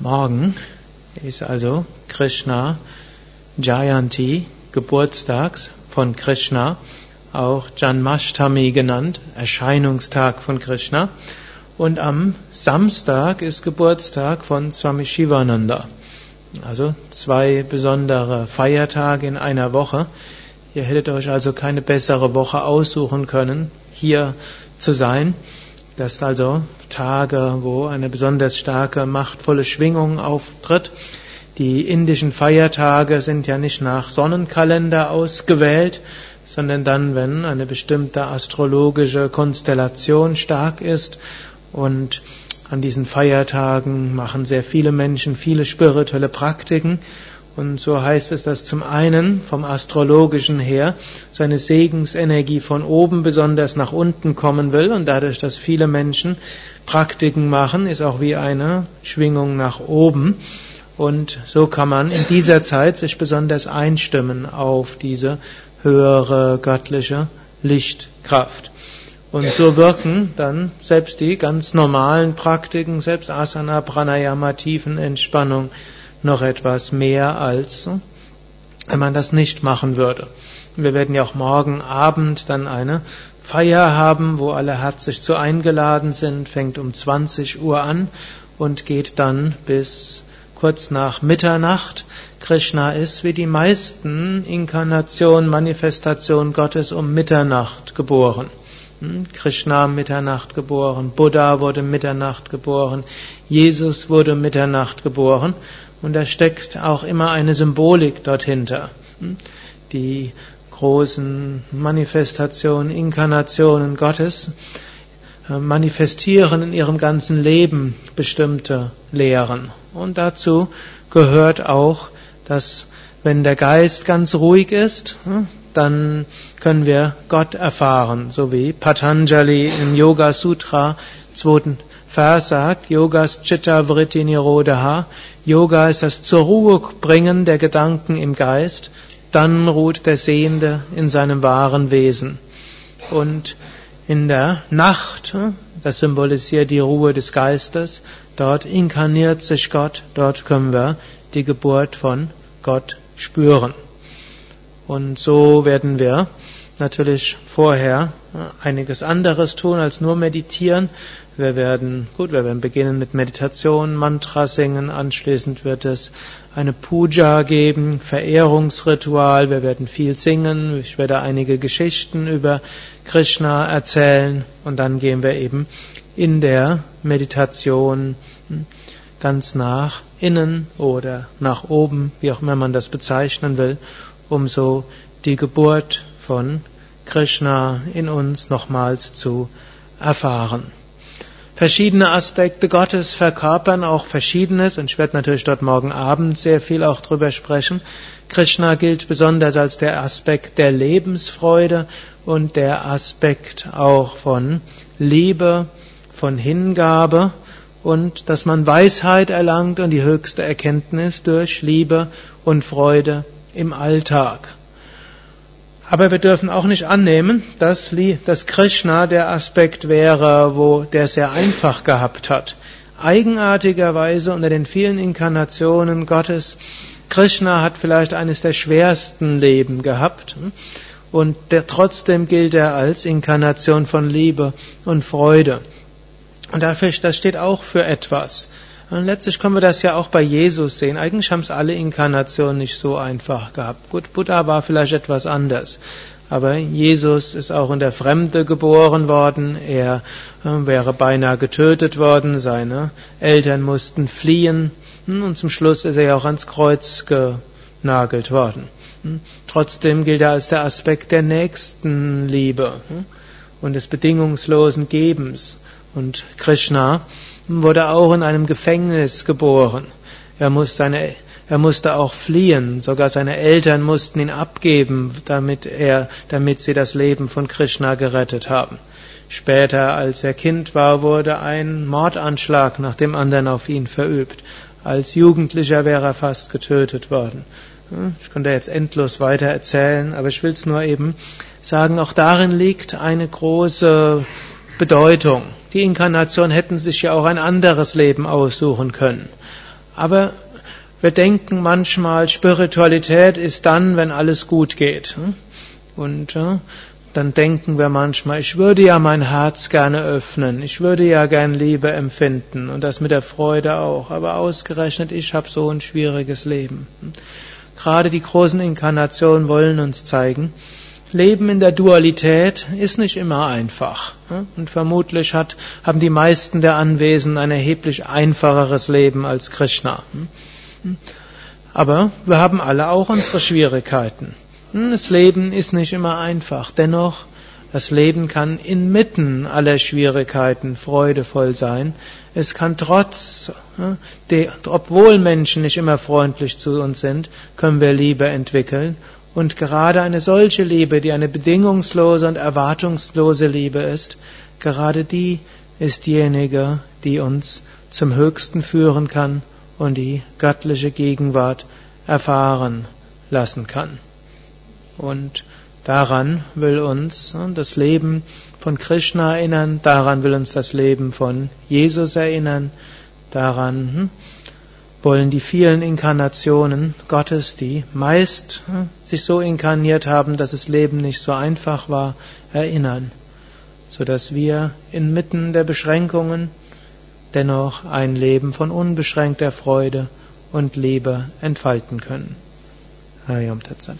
Morgen ist also Krishna Jayanti, Geburtstags von Krishna, auch Janmashtami genannt, Erscheinungstag von Krishna. Und am Samstag ist Geburtstag von Swami Shivananda. Also zwei besondere Feiertage in einer Woche. Ihr hättet euch also keine bessere Woche aussuchen können, hier zu sein. Das sind also Tage, wo eine besonders starke, machtvolle Schwingung auftritt. Die indischen Feiertage sind ja nicht nach Sonnenkalender ausgewählt, sondern dann, wenn eine bestimmte astrologische Konstellation stark ist und an diesen Feiertagen machen sehr viele Menschen viele spirituelle Praktiken und so heißt es, dass zum einen vom astrologischen her seine Segensenergie von oben besonders nach unten kommen will und dadurch, dass viele Menschen Praktiken machen, ist auch wie eine Schwingung nach oben. Und so kann man in dieser Zeit sich besonders einstimmen auf diese höhere göttliche Lichtkraft. Und so wirken dann selbst die ganz normalen Praktiken, selbst Asana, Pranayama, Tiefenentspannung, noch etwas mehr als wenn man das nicht machen würde. Wir werden ja auch morgen Abend dann eine Feier haben, wo alle herzlich zu eingeladen sind, fängt um 20 Uhr an und geht dann bis kurz nach Mitternacht. Krishna ist wie die meisten Inkarnationen, Manifestationen Gottes um Mitternacht geboren. Hm? Krishna Mitternacht geboren, Buddha wurde Mitternacht geboren, Jesus wurde Mitternacht geboren und da steckt auch immer eine Symbolik dorthinter. Hm? Die großen Manifestationen, Inkarnationen Gottes äh, manifestieren in ihrem ganzen Leben bestimmte Lehren. Und dazu gehört auch, dass wenn der Geist ganz ruhig ist, hm, dann können wir Gott erfahren, so wie Patanjali im Yoga Sutra, Vers sagt, Yogas Chitta Vritti Nirodha, Yoga ist das zur Ruhe bringen der Gedanken im Geist, dann ruht der Sehende in seinem wahren Wesen. Und in der Nacht, das symbolisiert die Ruhe des Geistes, dort inkarniert sich Gott, dort können wir die Geburt von Gott spüren. Und so werden wir natürlich vorher einiges anderes tun als nur meditieren. Wir werden, gut, wir werden beginnen mit Meditation, Mantra singen, anschließend wird es eine Puja geben, Verehrungsritual, wir werden viel singen, ich werde einige Geschichten über Krishna erzählen. Und dann gehen wir eben in der Meditation ganz nach innen oder nach oben, wie auch immer man das bezeichnen will, um so die Geburt von Krishna in uns nochmals zu erfahren verschiedene Aspekte Gottes verkörpern auch Verschiedenes und ich werde natürlich dort morgen Abend sehr viel auch drüber sprechen. Krishna gilt besonders als der Aspekt der Lebensfreude und der Aspekt auch von Liebe, von Hingabe und dass man Weisheit erlangt und die höchste Erkenntnis durch Liebe und Freude im Alltag. Aber wir dürfen auch nicht annehmen, dass, Krishna der Aspekt wäre, wo der sehr einfach gehabt hat. Eigenartigerweise unter den vielen Inkarnationen Gottes, Krishna hat vielleicht eines der schwersten Leben gehabt. Und der, trotzdem gilt er als Inkarnation von Liebe und Freude. Und dafür, das steht auch für etwas. Und letztlich können wir das ja auch bei Jesus sehen. Eigentlich haben es alle Inkarnationen nicht so einfach gehabt. Gut, Buddha war vielleicht etwas anders. Aber Jesus ist auch in der Fremde geboren worden. Er äh, wäre beinahe getötet worden. Seine Eltern mussten fliehen. Hm, und zum Schluss ist er ja auch ans Kreuz genagelt worden. Hm, trotzdem gilt er als der Aspekt der Nächstenliebe hm, und des bedingungslosen Gebens. Und Krishna wurde auch in einem Gefängnis geboren. Er musste, eine, er musste auch fliehen. Sogar seine Eltern mussten ihn abgeben, damit er, damit sie das Leben von Krishna gerettet haben. Später, als er Kind war, wurde ein Mordanschlag nach dem anderen auf ihn verübt. Als Jugendlicher wäre er fast getötet worden. Ich könnte jetzt endlos weiter erzählen, aber ich will es nur eben sagen, auch darin liegt eine große Bedeutung. Die Inkarnation hätten sich ja auch ein anderes Leben aussuchen können. Aber wir denken manchmal, Spiritualität ist dann, wenn alles gut geht. Und dann denken wir manchmal, ich würde ja mein Herz gerne öffnen, ich würde ja gern Liebe empfinden und das mit der Freude auch, aber ausgerechnet ich habe so ein schwieriges Leben. Gerade die großen Inkarnationen wollen uns zeigen, Leben in der Dualität ist nicht immer einfach. Und vermutlich hat, haben die meisten der Anwesenden ein erheblich einfacheres Leben als Krishna. Aber wir haben alle auch unsere Schwierigkeiten. Hm, das Leben ist nicht immer einfach. Dennoch, das Leben kann inmitten aller Schwierigkeiten freudevoll sein. Es kann trotz, hm, obwohl Menschen nicht immer freundlich zu uns sind, können wir Liebe entwickeln. Und gerade eine solche Liebe, die eine bedingungslose und erwartungslose Liebe ist, gerade die ist diejenige, die uns zum Höchsten führen kann und die göttliche Gegenwart erfahren lassen kann. Und daran will uns das Leben von Krishna erinnern, daran will uns das Leben von Jesus erinnern, daran hm, wollen die vielen Inkarnationen Gottes, die meist hm, sich so inkarniert haben, dass das Leben nicht so einfach war, erinnern, so dass wir inmitten der Beschränkungen dennoch ein Leben von unbeschränkter Freude und Liebe entfalten können. Hayam Tatsat.